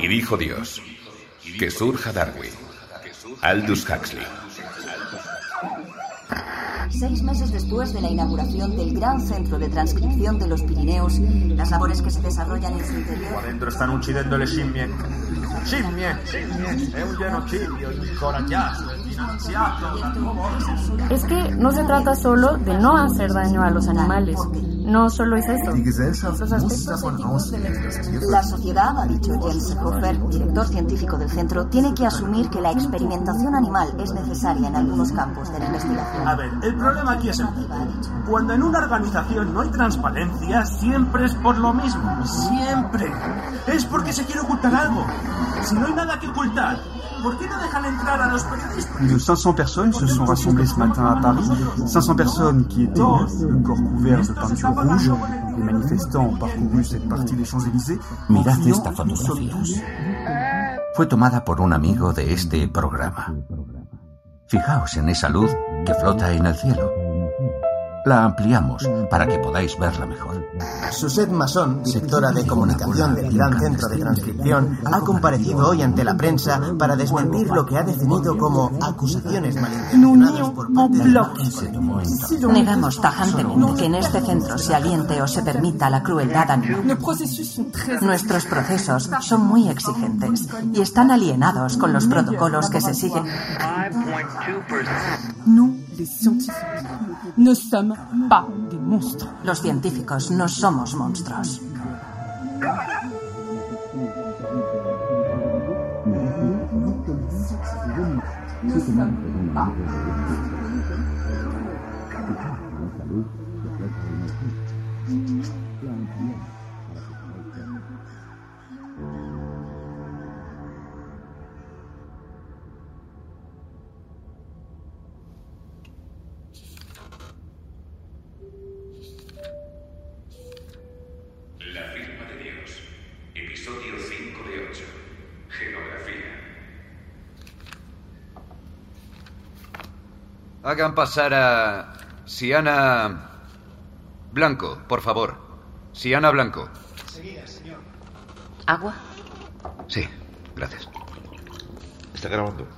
Y dijo Dios, que surja Darwin, Aldous Huxley. Seis meses después de la inauguración del gran centro de transcripción de los Pirineos, las labores que se desarrollan en su interior. Adentro stanno uccidendo le scimmie. Scimmie! È un genocidio incoraggiato Es que no se trata solo de no hacer daño a los animales. No solo es eso. Los aspectos éticos de la La sociedad, ha dicho Jens Hofer, director científico del centro, tiene que asumir que la experimentación animal es necesaria en algunos campos de la investigación. A ver, el problema aquí es el Cuando en una organización no hay transparencia, siempre es por lo mismo. Siempre. Es porque se quiere ocultar algo. Si no hay nada que ocultar, Plus de 500 personnes se sont rassemblées ce matin à Paris. 500 personnes qui étaient nues, le corps couvert de peinture rouge. Les manifestants ont parcouru cette partie des Champs-Élysées. Mirad esta fotografía. Fue tomada por un amigo de este programa. Fijaos en esa luz que flota en el cielo. La ampliamos para que podáis verla mejor. Suzette Masson, directora de comunicación del Gran Centro de Transcripción, ha comparecido hoy ante la prensa para desmentir lo que ha definido como acusaciones malintencionadas por parte de Negamos tajantemente que en este centro se aliente o se permita la crueldad animal. Nuestros procesos son muy exigentes y están alienados con los protocolos que se siguen. Nous, les scientifiques, ne sommes pas des monstres. Los científicos no somos monstruos. Hagan pasar a Siana Blanco, por favor. Siana Blanco. ¿Agua? Sí, gracias. ¿Está grabando?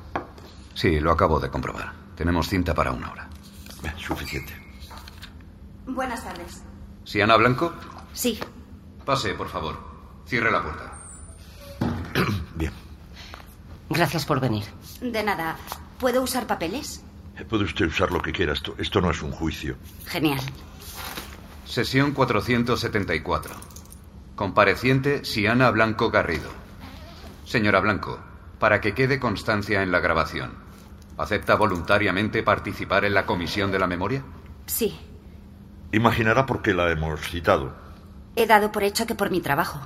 Sí, lo acabo de comprobar. Tenemos cinta para una hora. Bien, suficiente. Buenas tardes. Siana Blanco, Sí. pase, por favor. Cierre la puerta. Bien. Gracias por venir. De nada. ¿Puedo usar papeles? Puede usted usar lo que quiera. Esto, esto no es un juicio. Genial. Sesión 474. Compareciente Siana Blanco Garrido. Señora Blanco, para que quede constancia en la grabación, ¿acepta voluntariamente participar en la comisión de la memoria? Sí. Imaginará por qué la hemos citado. He dado por hecho que por mi trabajo.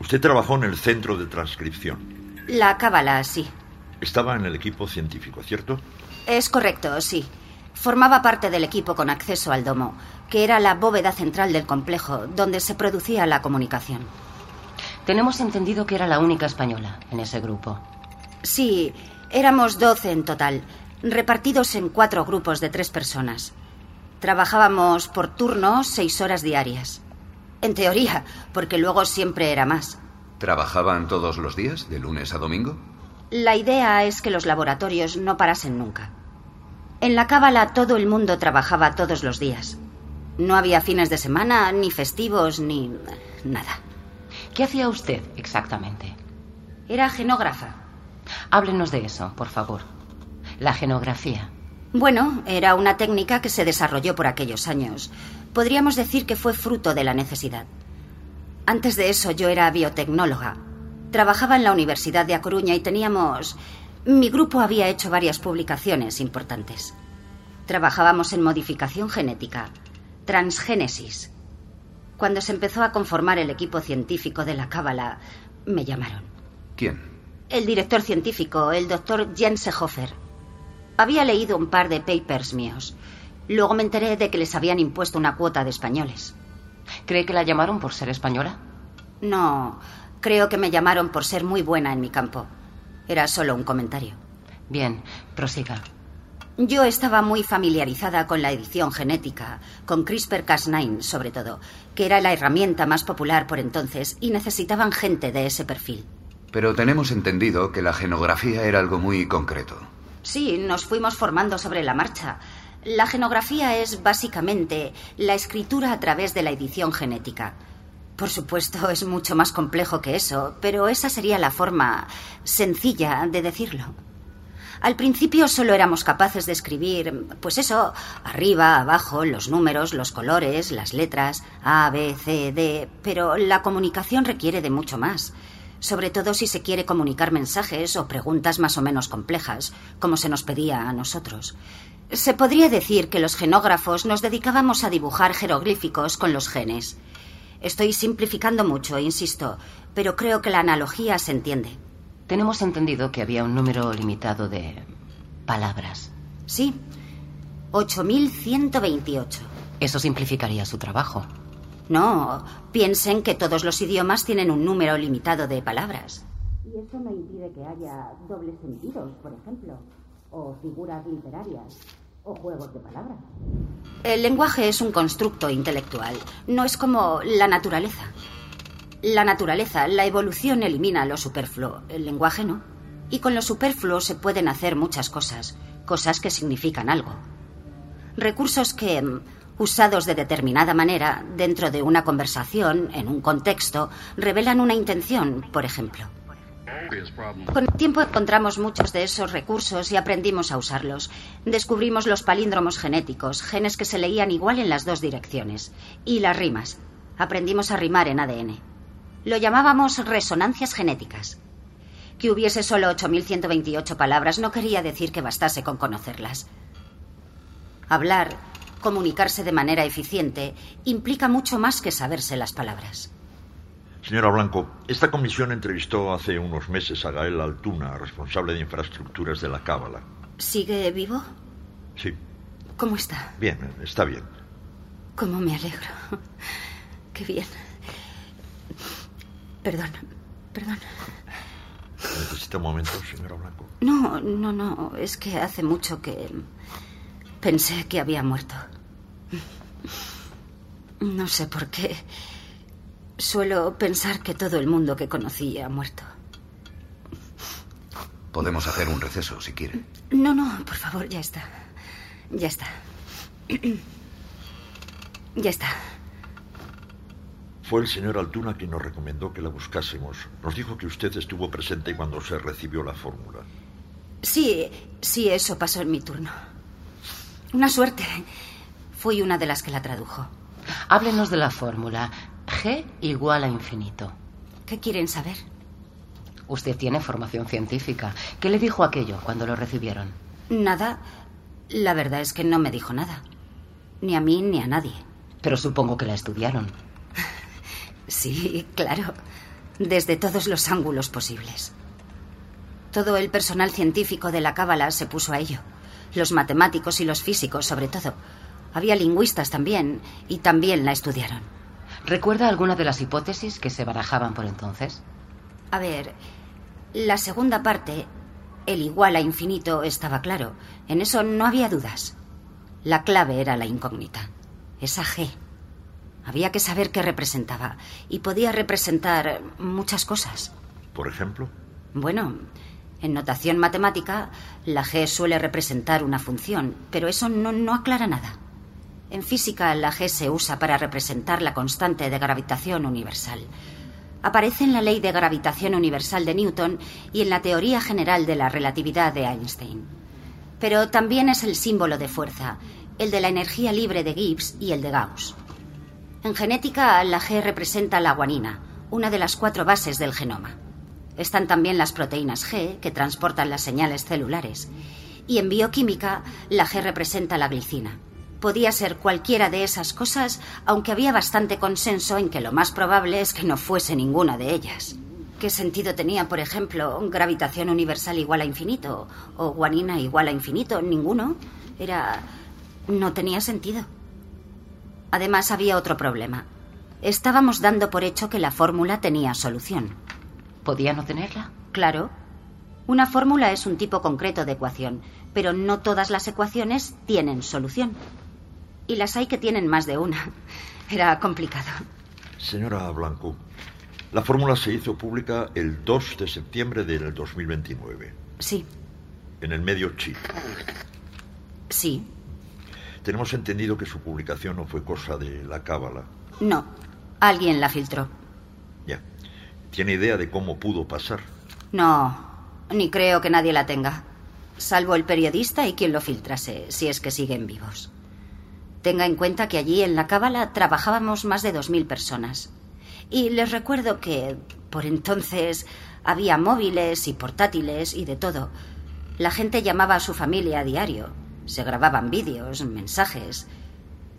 Usted trabajó en el centro de transcripción. La cábala, sí. Estaba en el equipo científico, ¿cierto? Es correcto, sí. Formaba parte del equipo con acceso al domo, que era la bóveda central del complejo, donde se producía la comunicación. Tenemos entendido que era la única española en ese grupo. Sí, éramos doce en total, repartidos en cuatro grupos de tres personas. Trabajábamos por turnos seis horas diarias. En teoría, porque luego siempre era más. ¿Trabajaban todos los días, de lunes a domingo? La idea es que los laboratorios no parasen nunca. En la cábala todo el mundo trabajaba todos los días. No había fines de semana, ni festivos, ni nada. ¿Qué hacía usted exactamente? Era genógrafa. Háblenos de eso, por favor. La genografía. Bueno, era una técnica que se desarrolló por aquellos años. Podríamos decir que fue fruto de la necesidad. Antes de eso yo era biotecnóloga. Trabajaba en la Universidad de A Coruña y teníamos... Mi grupo había hecho varias publicaciones importantes. Trabajábamos en modificación genética, transgénesis. Cuando se empezó a conformar el equipo científico de la Cábala, me llamaron. ¿Quién? El director científico, el doctor Jens Hofer. Había leído un par de papers míos Luego me enteré de que les habían impuesto una cuota de españoles. ¿Cree que la llamaron por ser española? No, creo que me llamaron por ser muy buena en mi campo. Era solo un comentario. Bien, prosiga. Yo estaba muy familiarizada con la edición genética, con CRISPR-Cas9 sobre todo, que era la herramienta más popular por entonces y necesitaban gente de ese perfil. Pero tenemos entendido que la genografía era algo muy concreto. Sí, nos fuimos formando sobre la marcha. La genografía es básicamente la escritura a través de la edición genética. Por supuesto, es mucho más complejo que eso, pero esa sería la forma sencilla de decirlo. Al principio solo éramos capaces de escribir, pues eso, arriba, abajo, los números, los colores, las letras, A, B, C, D, pero la comunicación requiere de mucho más, sobre todo si se quiere comunicar mensajes o preguntas más o menos complejas, como se nos pedía a nosotros. Se podría decir que los genógrafos nos dedicábamos a dibujar jeroglíficos con los genes. Estoy simplificando mucho, insisto, pero creo que la analogía se entiende. Tenemos entendido que había un número limitado de palabras. Sí, 8.128. Eso simplificaría su trabajo. No, piensen que todos los idiomas tienen un número limitado de palabras. Y eso no impide que haya dobles sentidos, por ejemplo, o figuras literarias, o juegos de palabras. El lenguaje es un constructo intelectual, no es como la naturaleza. La naturaleza, la evolución elimina lo superfluo, el lenguaje no. Y con lo superfluo se pueden hacer muchas cosas, cosas que significan algo. Recursos que, mm, usados de determinada manera, dentro de una conversación, en un contexto, revelan una intención, por ejemplo. Con el tiempo encontramos muchos de esos recursos y aprendimos a usarlos. Descubrimos los palíndromos genéticos, genes que se leían igual en las dos direcciones, y las rimas. Aprendimos a rimar en ADN. Lo llamábamos resonancias genéticas. Que hubiese solo 8.128 palabras no quería decir que bastase con conocerlas. Hablar, comunicarse de manera eficiente, implica mucho más que saberse las palabras. Señora Blanco, esta comisión entrevistó hace unos meses a Gael Altuna, responsable de infraestructuras de la Cábala. ¿Sigue vivo? Sí. ¿Cómo está? Bien, está bien. ¿Cómo me alegro? Qué bien. Perdón, perdón. ¿Necesita un momento, señora Blanco? No, no, no. Es que hace mucho que pensé que había muerto. No sé por qué. Suelo pensar que todo el mundo que conocí ha muerto. Podemos hacer un receso si quiere. No, no, por favor, ya está. Ya está. Ya está. Fue el señor Altuna quien nos recomendó que la buscásemos. Nos dijo que usted estuvo presente cuando se recibió la fórmula. Sí, sí, eso pasó en mi turno. Una suerte. Fui una de las que la tradujo. Háblenos de la fórmula. G igual a infinito. ¿Qué quieren saber? Usted tiene formación científica. ¿Qué le dijo aquello cuando lo recibieron? Nada. La verdad es que no me dijo nada. Ni a mí ni a nadie. Pero supongo que la estudiaron. Sí, claro. Desde todos los ángulos posibles. Todo el personal científico de la Cábala se puso a ello. Los matemáticos y los físicos, sobre todo. Había lingüistas también, y también la estudiaron. ¿Recuerda alguna de las hipótesis que se barajaban por entonces? A ver, la segunda parte, el igual a infinito, estaba claro. En eso no había dudas. La clave era la incógnita. Esa G. Había que saber qué representaba. Y podía representar muchas cosas. ¿Por ejemplo? Bueno, en notación matemática, la G suele representar una función, pero eso no, no aclara nada. En física, la G se usa para representar la constante de gravitación universal. Aparece en la ley de gravitación universal de Newton y en la teoría general de la relatividad de Einstein. Pero también es el símbolo de fuerza, el de la energía libre de Gibbs y el de Gauss. En genética, la G representa la guanina, una de las cuatro bases del genoma. Están también las proteínas G, que transportan las señales celulares. Y en bioquímica, la G representa la glicina. Podía ser cualquiera de esas cosas, aunque había bastante consenso en que lo más probable es que no fuese ninguna de ellas. ¿Qué sentido tenía, por ejemplo, gravitación universal igual a infinito? ¿O guanina igual a infinito? Ninguno. Era No tenía sentido. Además, había otro problema. Estábamos dando por hecho que la fórmula tenía solución. ¿Podía no tenerla? Claro. Una fórmula es un tipo concreto de ecuación, pero no todas las ecuaciones tienen solución. Y las hay que tienen más de una. Era complicado. Señora Blanco, la fórmula se hizo pública el 2 de septiembre del 2029. Sí. En el medio chip. Sí. Tenemos entendido que su publicación no fue cosa de la cábala. No. Alguien la filtró. Ya. ¿Tiene idea de cómo pudo pasar? No. Ni creo que nadie la tenga. Salvo el periodista y quien lo filtrase, si es que siguen vivos. Tenga en cuenta que allí en la cábala trabajábamos más de dos mil personas. Y les recuerdo que por entonces había móviles y portátiles y de todo. La gente llamaba a su familia a diario. Se grababan vídeos, mensajes.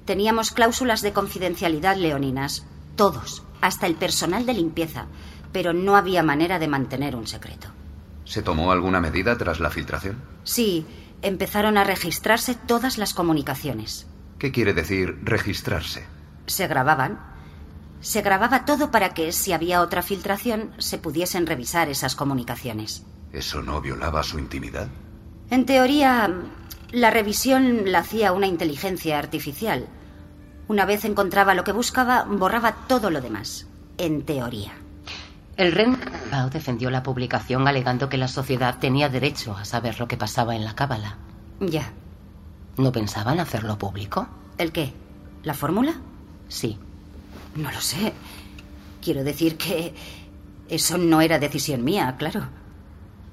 Teníamos cláusulas de confidencialidad leoninas. Todos, hasta el personal de limpieza. Pero no había manera de mantener un secreto. ¿Se tomó alguna medida tras la filtración? Sí, empezaron a registrarse todas las comunicaciones. ¿Qué quiere decir registrarse? Se grababan. Se grababa todo para que, si había otra filtración, se pudiesen revisar esas comunicaciones. ¿Eso no violaba su intimidad? En teoría, la revisión la hacía una inteligencia artificial. Una vez encontraba lo que buscaba, borraba todo lo demás. En teoría. El Ren Bao defendió la publicación alegando que la sociedad tenía derecho a saber lo que pasaba en la cábala. Ya. ¿No pensaban hacerlo público? ¿El qué? ¿La fórmula? Sí. No lo sé. Quiero decir que eso no era decisión mía, claro.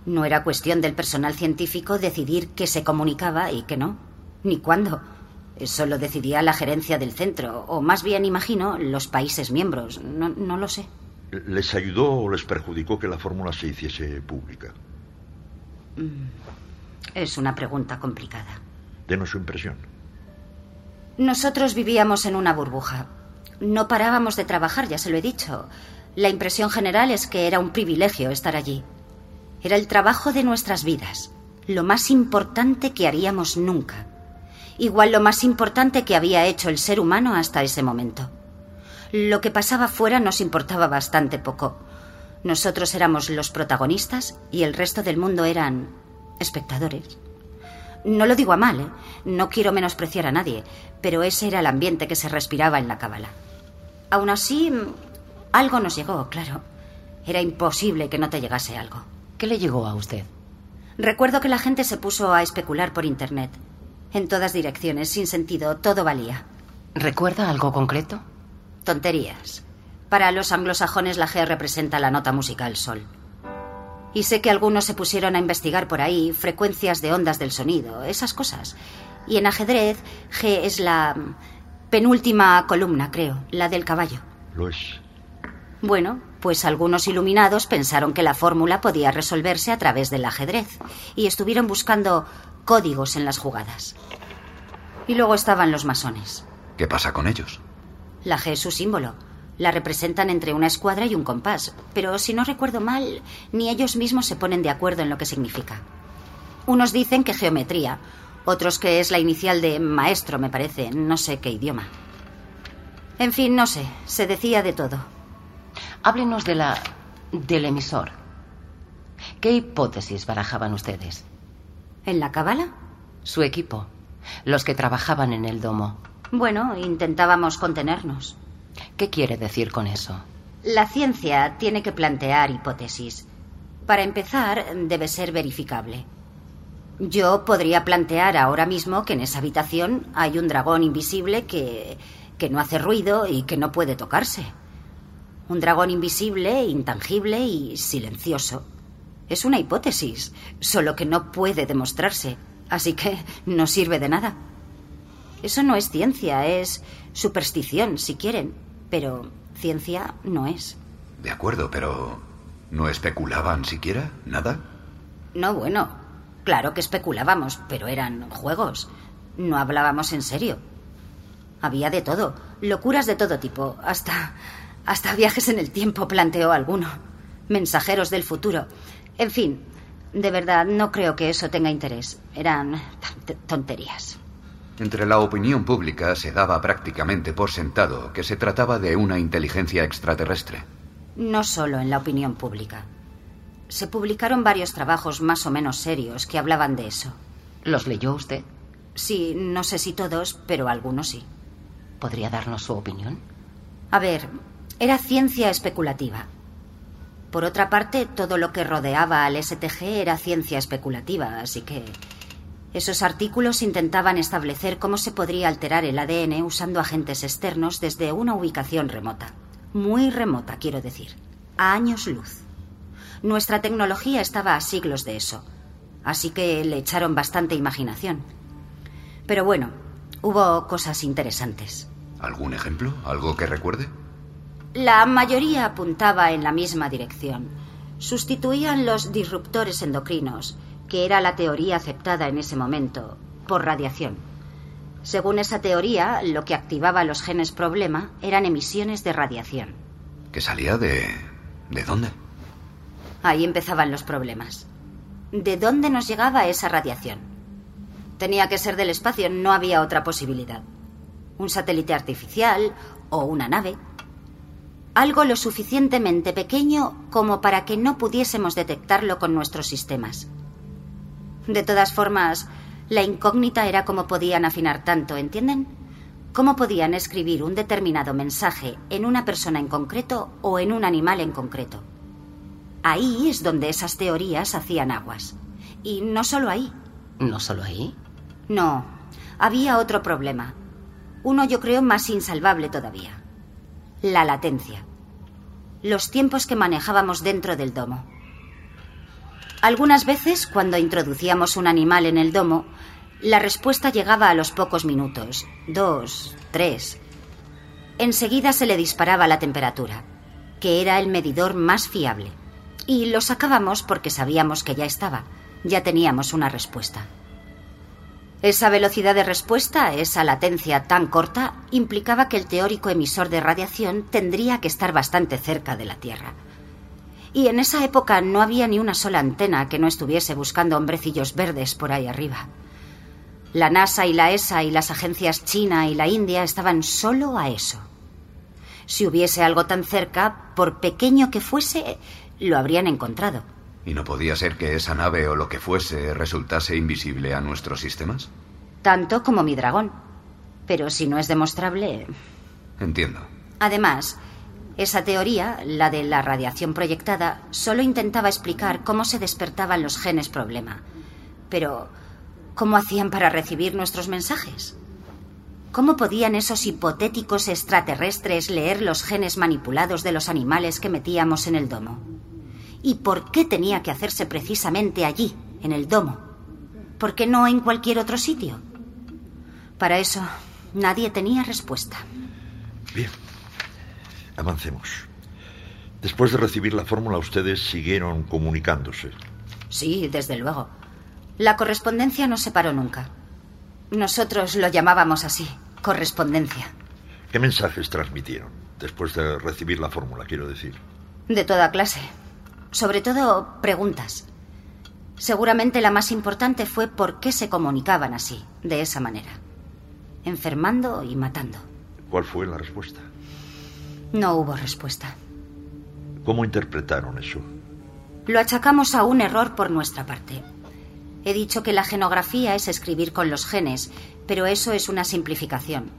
No era cuestión del personal científico decidir qué se comunicaba y qué no, ni cuándo. Eso lo decidía la gerencia del centro, o más bien, imagino, los países miembros. No, no lo sé. ¿Les ayudó o les perjudicó que la fórmula se hiciese pública? Es una pregunta complicada. Denos su impresión. Nosotros vivíamos en una burbuja. No parábamos de trabajar, ya se lo he dicho. La impresión general es que era un privilegio estar allí. Era el trabajo de nuestras vidas, lo más importante que haríamos nunca. Igual lo más importante que había hecho el ser humano hasta ese momento. Lo que pasaba fuera nos importaba bastante poco. Nosotros éramos los protagonistas y el resto del mundo eran espectadores. No lo digo a mal, ¿eh? no quiero menospreciar a nadie, pero ese era el ambiente que se respiraba en la cábala. Aún así, algo nos llegó, claro. Era imposible que no te llegase algo. ¿Qué le llegó a usted? Recuerdo que la gente se puso a especular por Internet. En todas direcciones, sin sentido, todo valía. ¿Recuerda algo concreto? Tonterías. Para los anglosajones la G representa la nota musical sol. Y sé que algunos se pusieron a investigar por ahí frecuencias de ondas del sonido, esas cosas. Y en ajedrez, G es la penúltima columna, creo, la del caballo. Lo es. Bueno, pues algunos iluminados pensaron que la fórmula podía resolverse a través del ajedrez y estuvieron buscando códigos en las jugadas. Y luego estaban los masones. ¿Qué pasa con ellos? La G es su símbolo. La representan entre una escuadra y un compás, pero si no recuerdo mal, ni ellos mismos se ponen de acuerdo en lo que significa. Unos dicen que geometría, otros que es la inicial de maestro, me parece, no sé qué idioma. En fin, no sé, se decía de todo. Háblenos de la del emisor. ¿Qué hipótesis barajaban ustedes? ¿En la cábala? Su equipo, los que trabajaban en el domo. Bueno, intentábamos contenernos. ¿Qué quiere decir con eso? La ciencia tiene que plantear hipótesis. Para empezar, debe ser verificable. Yo podría plantear ahora mismo que en esa habitación hay un dragón invisible que, que no hace ruido y que no puede tocarse. Un dragón invisible, intangible y silencioso. Es una hipótesis, solo que no puede demostrarse, así que no sirve de nada. Eso no es ciencia, es superstición, si quieren, pero ciencia no es. De acuerdo, pero ¿no especulaban siquiera? ¿Nada? No, bueno, claro que especulábamos, pero eran juegos. No hablábamos en serio. Había de todo, locuras de todo tipo, hasta hasta viajes en el tiempo planteó alguno. Mensajeros del futuro. En fin, de verdad no creo que eso tenga interés. Eran tonterías. Entre la opinión pública se daba prácticamente por sentado que se trataba de una inteligencia extraterrestre. No solo en la opinión pública. Se publicaron varios trabajos más o menos serios que hablaban de eso. ¿Los leyó usted? Sí, no sé si todos, pero algunos sí. ¿Podría darnos su opinión? A ver, era ciencia especulativa. Por otra parte, todo lo que rodeaba al STG era ciencia especulativa, así que esos artículos intentaban establecer cómo se podría alterar el ADN usando agentes externos desde una ubicación remota. Muy remota, quiero decir. A años luz. Nuestra tecnología estaba a siglos de eso, así que le echaron bastante imaginación. Pero bueno, hubo cosas interesantes. ¿Algún ejemplo? ¿Algo que recuerde? La mayoría apuntaba en la misma dirección. Sustituían los disruptores endocrinos, que era la teoría aceptada en ese momento, por radiación. Según esa teoría, lo que activaba los genes problema eran emisiones de radiación. ¿Que salía de... ¿De dónde? Ahí empezaban los problemas. ¿De dónde nos llegaba esa radiación? Tenía que ser del espacio, no había otra posibilidad. Un satélite artificial o una nave algo lo suficientemente pequeño como para que no pudiésemos detectarlo con nuestros sistemas. De todas formas, la incógnita era cómo podían afinar tanto, ¿entienden? ¿Cómo podían escribir un determinado mensaje en una persona en concreto o en un animal en concreto? Ahí es donde esas teorías hacían aguas. Y no solo ahí. ¿No solo ahí? No, había otro problema. Uno yo creo más insalvable todavía la latencia. Los tiempos que manejábamos dentro del domo. Algunas veces, cuando introducíamos un animal en el domo, la respuesta llegaba a los pocos minutos, dos, tres. Enseguida se le disparaba la temperatura, que era el medidor más fiable, y lo sacábamos porque sabíamos que ya estaba, ya teníamos una respuesta. Esa velocidad de respuesta, esa latencia tan corta, implicaba que el teórico emisor de radiación tendría que estar bastante cerca de la Tierra. Y en esa época no había ni una sola antena que no estuviese buscando hombrecillos verdes por ahí arriba. La NASA y la ESA y las agencias China y la India estaban solo a eso. Si hubiese algo tan cerca, por pequeño que fuese, lo habrían encontrado. ¿Y no podía ser que esa nave o lo que fuese resultase invisible a nuestros sistemas? Tanto como mi dragón. Pero si no es demostrable... Entiendo. Además, esa teoría, la de la radiación proyectada, solo intentaba explicar cómo se despertaban los genes problema. Pero, ¿cómo hacían para recibir nuestros mensajes? ¿Cómo podían esos hipotéticos extraterrestres leer los genes manipulados de los animales que metíamos en el domo? ¿Y por qué tenía que hacerse precisamente allí, en el domo? ¿Por qué no en cualquier otro sitio? Para eso, nadie tenía respuesta. Bien, avancemos. Después de recibir la fórmula, ustedes siguieron comunicándose. Sí, desde luego. La correspondencia no se paró nunca. Nosotros lo llamábamos así, correspondencia. ¿Qué mensajes transmitieron después de recibir la fórmula, quiero decir? De toda clase. Sobre todo preguntas. Seguramente la más importante fue por qué se comunicaban así, de esa manera. Enfermando y matando. ¿Cuál fue la respuesta? No hubo respuesta. ¿Cómo interpretaron eso? Lo achacamos a un error por nuestra parte. He dicho que la genografía es escribir con los genes, pero eso es una simplificación.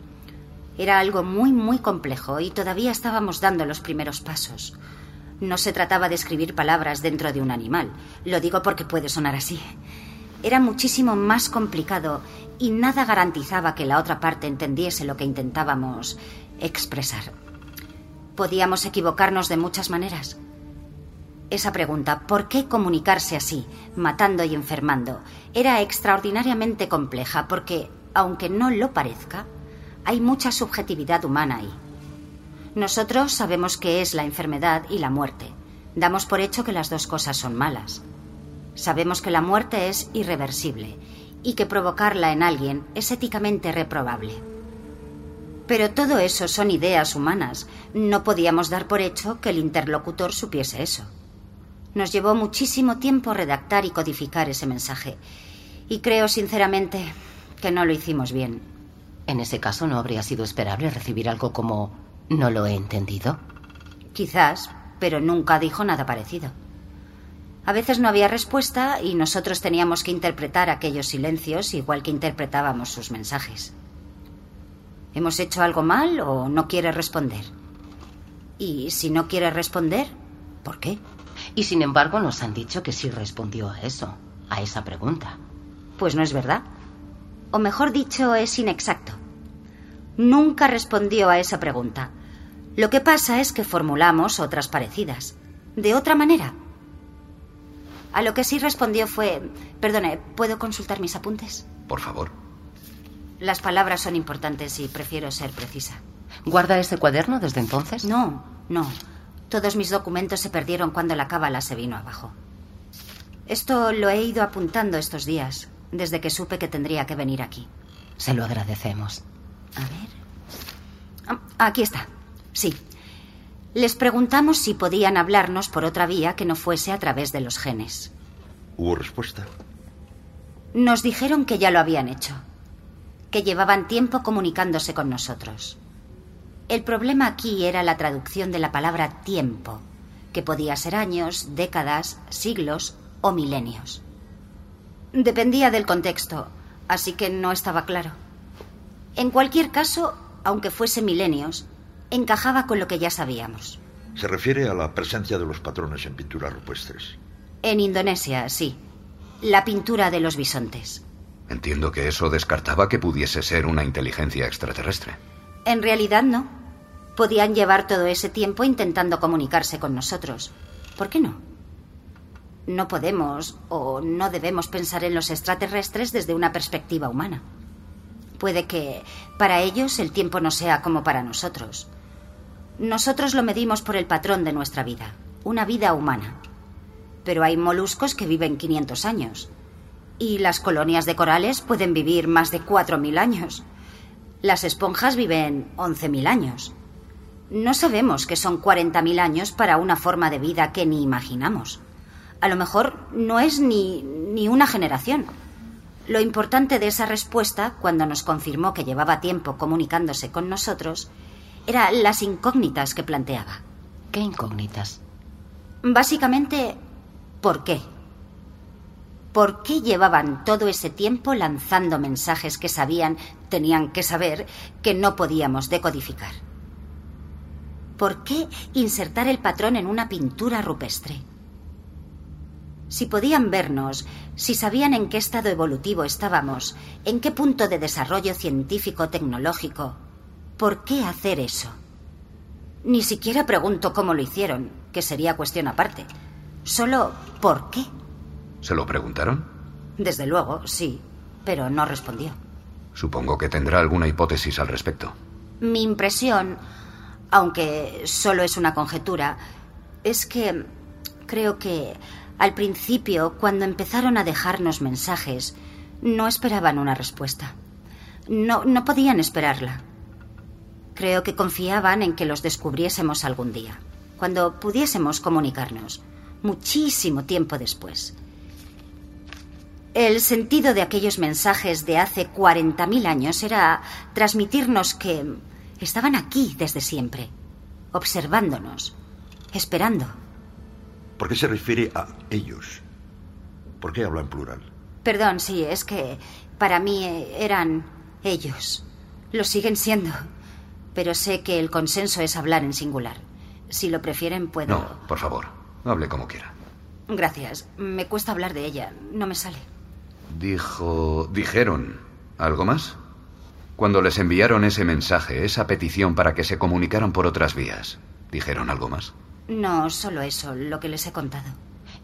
Era algo muy, muy complejo y todavía estábamos dando los primeros pasos. No se trataba de escribir palabras dentro de un animal. Lo digo porque puede sonar así. Era muchísimo más complicado y nada garantizaba que la otra parte entendiese lo que intentábamos expresar. Podíamos equivocarnos de muchas maneras. Esa pregunta, ¿por qué comunicarse así, matando y enfermando? Era extraordinariamente compleja porque, aunque no lo parezca, hay mucha subjetividad humana ahí. Nosotros sabemos qué es la enfermedad y la muerte. Damos por hecho que las dos cosas son malas. Sabemos que la muerte es irreversible y que provocarla en alguien es éticamente reprobable. Pero todo eso son ideas humanas. No podíamos dar por hecho que el interlocutor supiese eso. Nos llevó muchísimo tiempo redactar y codificar ese mensaje. Y creo sinceramente que no lo hicimos bien. En ese caso, ¿no habría sido esperable recibir algo como no lo he entendido? Quizás, pero nunca dijo nada parecido. A veces no había respuesta y nosotros teníamos que interpretar aquellos silencios igual que interpretábamos sus mensajes. ¿Hemos hecho algo mal o no quiere responder? Y si no quiere responder, ¿por qué? Y sin embargo nos han dicho que sí respondió a eso, a esa pregunta. Pues no es verdad. O mejor dicho, es inexacto. Nunca respondió a esa pregunta. Lo que pasa es que formulamos otras parecidas. De otra manera. A lo que sí respondió fue... Perdone, ¿puedo consultar mis apuntes? Por favor. Las palabras son importantes y prefiero ser precisa. ¿Guarda ese cuaderno desde entonces? No, no. Todos mis documentos se perdieron cuando la cábala se vino abajo. Esto lo he ido apuntando estos días, desde que supe que tendría que venir aquí. Se lo agradecemos. A ver. Ah, Aquí está. Sí. Les preguntamos si podían hablarnos por otra vía que no fuese a través de los genes. ¿Hubo respuesta? Nos dijeron que ya lo habían hecho, que llevaban tiempo comunicándose con nosotros. El problema aquí era la traducción de la palabra tiempo, que podía ser años, décadas, siglos o milenios. Dependía del contexto, así que no estaba claro. En cualquier caso, aunque fuese milenios, encajaba con lo que ya sabíamos. Se refiere a la presencia de los patrones en pinturas rupestres. En Indonesia, sí. La pintura de los bisontes. Entiendo que eso descartaba que pudiese ser una inteligencia extraterrestre. En realidad no. Podían llevar todo ese tiempo intentando comunicarse con nosotros. ¿Por qué no? No podemos o no debemos pensar en los extraterrestres desde una perspectiva humana. Puede que para ellos el tiempo no sea como para nosotros. Nosotros lo medimos por el patrón de nuestra vida, una vida humana. Pero hay moluscos que viven 500 años. Y las colonias de corales pueden vivir más de 4.000 años. Las esponjas viven 11.000 años. No sabemos que son 40.000 años para una forma de vida que ni imaginamos. A lo mejor no es ni, ni una generación. Lo importante de esa respuesta, cuando nos confirmó que llevaba tiempo comunicándose con nosotros, era las incógnitas que planteaba. ¿Qué incógnitas? Básicamente, ¿por qué? ¿Por qué llevaban todo ese tiempo lanzando mensajes que sabían, tenían que saber, que no podíamos decodificar? ¿Por qué insertar el patrón en una pintura rupestre? Si podían vernos, si sabían en qué estado evolutivo estábamos, en qué punto de desarrollo científico-tecnológico, ¿por qué hacer eso? Ni siquiera pregunto cómo lo hicieron, que sería cuestión aparte. Solo, ¿por qué? ¿Se lo preguntaron? Desde luego, sí, pero no respondió. Supongo que tendrá alguna hipótesis al respecto. Mi impresión, aunque solo es una conjetura, es que creo que al principio, cuando empezaron a dejarnos mensajes, no esperaban una respuesta. No, no podían esperarla. Creo que confiaban en que los descubriésemos algún día, cuando pudiésemos comunicarnos, muchísimo tiempo después. El sentido de aquellos mensajes de hace 40.000 años era transmitirnos que estaban aquí desde siempre, observándonos, esperando. ¿Por qué se refiere a ellos? ¿Por qué habla en plural? Perdón, sí, es que para mí eran ellos. Lo siguen siendo. Pero sé que el consenso es hablar en singular. Si lo prefieren, puedo. No, por favor, hable como quiera. Gracias. Me cuesta hablar de ella. No me sale. Dijo. dijeron. ¿Algo más? Cuando les enviaron ese mensaje, esa petición para que se comunicaran por otras vías, ¿dijeron algo más? No, solo eso, lo que les he contado.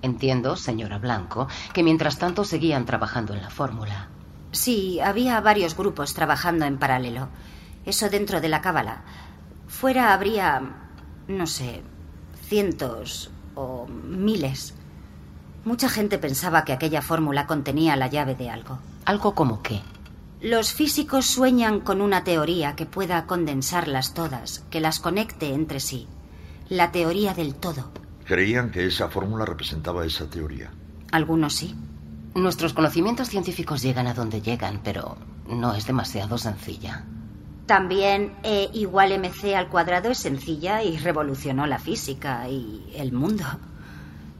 Entiendo, señora Blanco, que mientras tanto seguían trabajando en la fórmula. Sí, había varios grupos trabajando en paralelo. Eso dentro de la cábala. Fuera habría, no sé, cientos o miles. Mucha gente pensaba que aquella fórmula contenía la llave de algo. ¿Algo como qué? Los físicos sueñan con una teoría que pueda condensarlas todas, que las conecte entre sí. La teoría del todo. Creían que esa fórmula representaba esa teoría. Algunos sí. Nuestros conocimientos científicos llegan a donde llegan, pero no es demasiado sencilla. También E igual mc al cuadrado es sencilla y revolucionó la física y el mundo.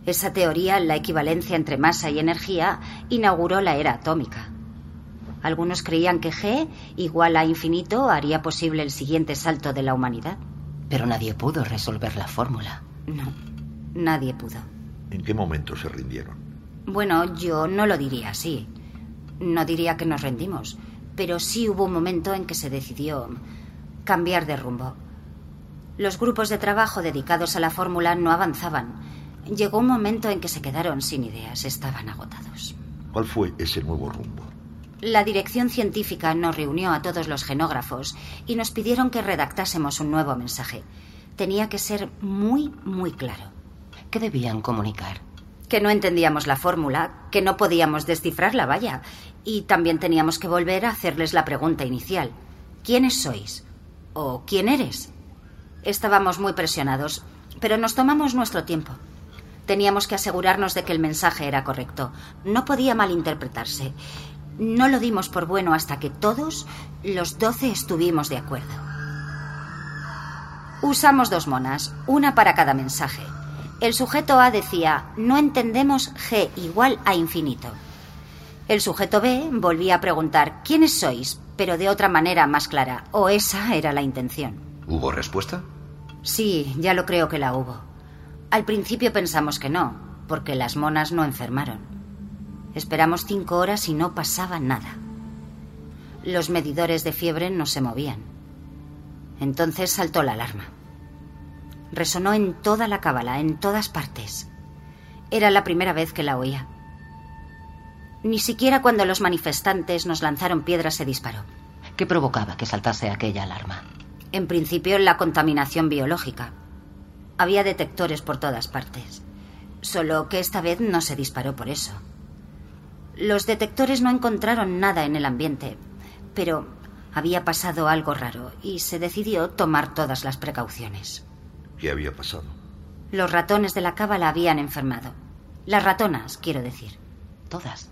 Esa teoría, la equivalencia entre masa y energía, inauguró la era atómica. Algunos creían que G igual a infinito haría posible el siguiente salto de la humanidad. Pero nadie pudo resolver la fórmula. No, nadie pudo. ¿En qué momento se rindieron? Bueno, yo no lo diría así. No diría que nos rendimos, pero sí hubo un momento en que se decidió cambiar de rumbo. Los grupos de trabajo dedicados a la fórmula no avanzaban. Llegó un momento en que se quedaron sin ideas, estaban agotados. ¿Cuál fue ese nuevo rumbo? La dirección científica nos reunió a todos los genógrafos y nos pidieron que redactásemos un nuevo mensaje. Tenía que ser muy, muy claro. ¿Qué debían comunicar? Que no entendíamos la fórmula, que no podíamos descifrarla, vaya. Y también teníamos que volver a hacerles la pregunta inicial. ¿Quiénes sois? ¿O quién eres? Estábamos muy presionados, pero nos tomamos nuestro tiempo. Teníamos que asegurarnos de que el mensaje era correcto. No podía malinterpretarse. No lo dimos por bueno hasta que todos, los doce, estuvimos de acuerdo. Usamos dos monas, una para cada mensaje. El sujeto A decía, no entendemos G igual a infinito. El sujeto B volvía a preguntar, ¿quiénes sois? pero de otra manera más clara, o esa era la intención. ¿Hubo respuesta? Sí, ya lo creo que la hubo. Al principio pensamos que no, porque las monas no enfermaron. Esperamos cinco horas y no pasaba nada. Los medidores de fiebre no se movían. Entonces saltó la alarma. Resonó en toda la cábala, en todas partes. Era la primera vez que la oía. Ni siquiera cuando los manifestantes nos lanzaron piedras se disparó. ¿Qué provocaba que saltase aquella alarma? En principio, la contaminación biológica. Había detectores por todas partes. Solo que esta vez no se disparó por eso. Los detectores no encontraron nada en el ambiente, pero había pasado algo raro y se decidió tomar todas las precauciones. ¿Qué había pasado? Los ratones de la cábala habían enfermado. Las ratonas, quiero decir. ¿Todas?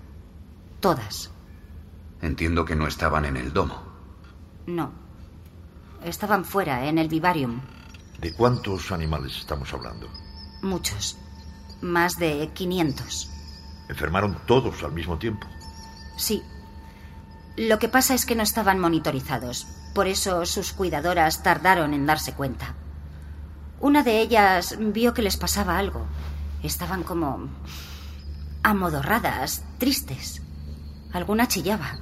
Todas. Entiendo que no estaban en el domo. No. Estaban fuera, en el vivarium. ¿De cuántos animales estamos hablando? Muchos. Más de 500. ¿Enfermaron todos al mismo tiempo? Sí. Lo que pasa es que no estaban monitorizados. Por eso sus cuidadoras tardaron en darse cuenta. Una de ellas vio que les pasaba algo. Estaban como amodorradas, tristes. Alguna chillaba.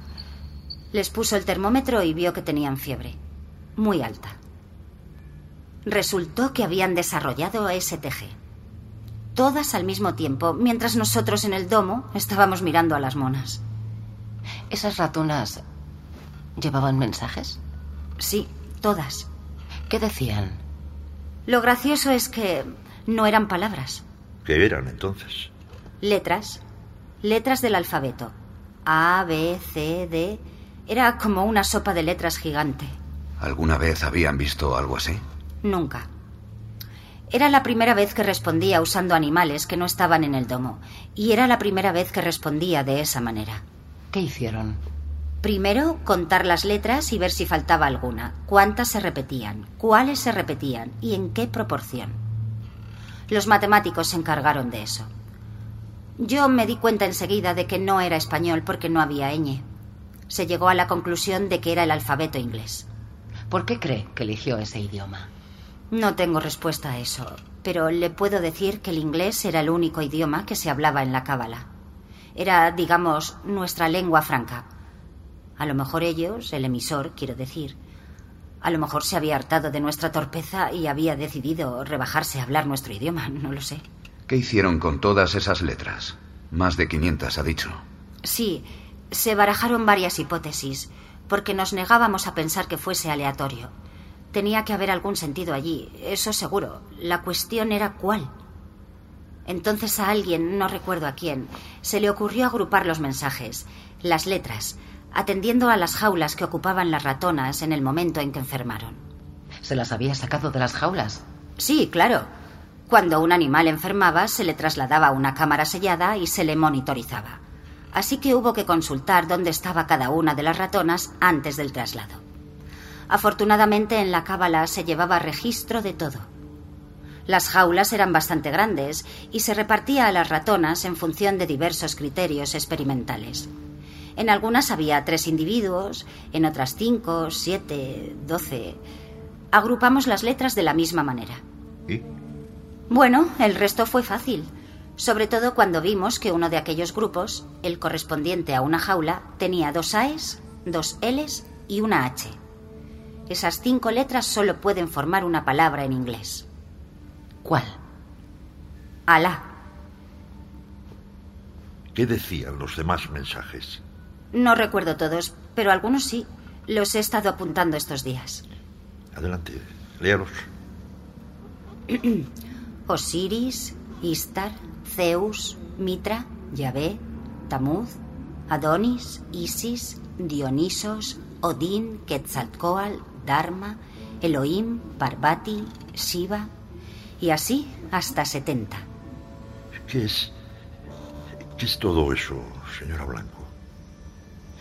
Les puso el termómetro y vio que tenían fiebre. Muy alta. Resultó que habían desarrollado STG todas al mismo tiempo, mientras nosotros en el domo estábamos mirando a las monas. ¿Esas ratonas llevaban mensajes? Sí, todas. ¿Qué decían? Lo gracioso es que no eran palabras. ¿Qué eran entonces? Letras. Letras del alfabeto. A, B, C, D. Era como una sopa de letras gigante. ¿Alguna vez habían visto algo así? Nunca. Era la primera vez que respondía usando animales que no estaban en el domo, y era la primera vez que respondía de esa manera. ¿Qué hicieron? Primero, contar las letras y ver si faltaba alguna, cuántas se repetían, cuáles se repetían y en qué proporción. Los matemáticos se encargaron de eso. Yo me di cuenta enseguida de que no era español porque no había ñ. Se llegó a la conclusión de que era el alfabeto inglés. ¿Por qué cree que eligió ese idioma? No tengo respuesta a eso, pero le puedo decir que el inglés era el único idioma que se hablaba en la cábala. Era, digamos, nuestra lengua franca. A lo mejor ellos, el emisor, quiero decir, a lo mejor se había hartado de nuestra torpeza y había decidido rebajarse a hablar nuestro idioma, no lo sé. ¿Qué hicieron con todas esas letras? Más de 500, ha dicho. Sí, se barajaron varias hipótesis, porque nos negábamos a pensar que fuese aleatorio. Tenía que haber algún sentido allí, eso seguro. La cuestión era cuál. Entonces a alguien, no recuerdo a quién, se le ocurrió agrupar los mensajes, las letras, atendiendo a las jaulas que ocupaban las ratonas en el momento en que enfermaron. ¿Se las había sacado de las jaulas? Sí, claro. Cuando un animal enfermaba, se le trasladaba a una cámara sellada y se le monitorizaba. así que hubo que consultar dónde estaba cada una de las ratonas antes del traslado. Afortunadamente en la cábala se llevaba registro de todo. Las jaulas eran bastante grandes y se repartía a las ratonas en función de diversos criterios experimentales. En algunas había tres individuos, en otras cinco, siete, doce. Agrupamos las letras de la misma manera. ¿Y? Bueno, el resto fue fácil, sobre todo cuando vimos que uno de aquellos grupos, el correspondiente a una jaula, tenía dos A's, dos L's y una H. Esas cinco letras solo pueden formar una palabra en inglés. ¿Cuál? Alá. ¿Qué decían los demás mensajes? No recuerdo todos, pero algunos sí. Los he estado apuntando estos días. Adelante, léalos. Osiris, Istar, Zeus, Mitra, Yahvé, Tamuz, Adonis, Isis, Dionisos, Odín, Quetzalcoatl, Dharma, Elohim, Parvati, Shiva, y así hasta 70. ¿Qué es. ¿Qué es todo eso, señora Blanco?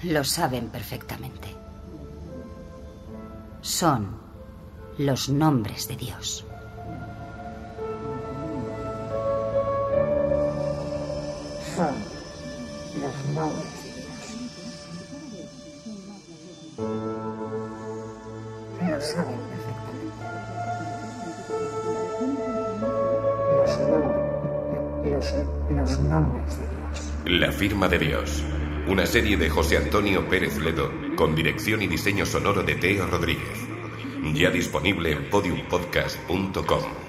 Lo saben perfectamente. Son los nombres de Dios. La firma de Dios. Una serie de José Antonio Pérez Ledo con dirección y diseño sonoro de Teo Rodríguez. Ya disponible en podiumpodcast.com.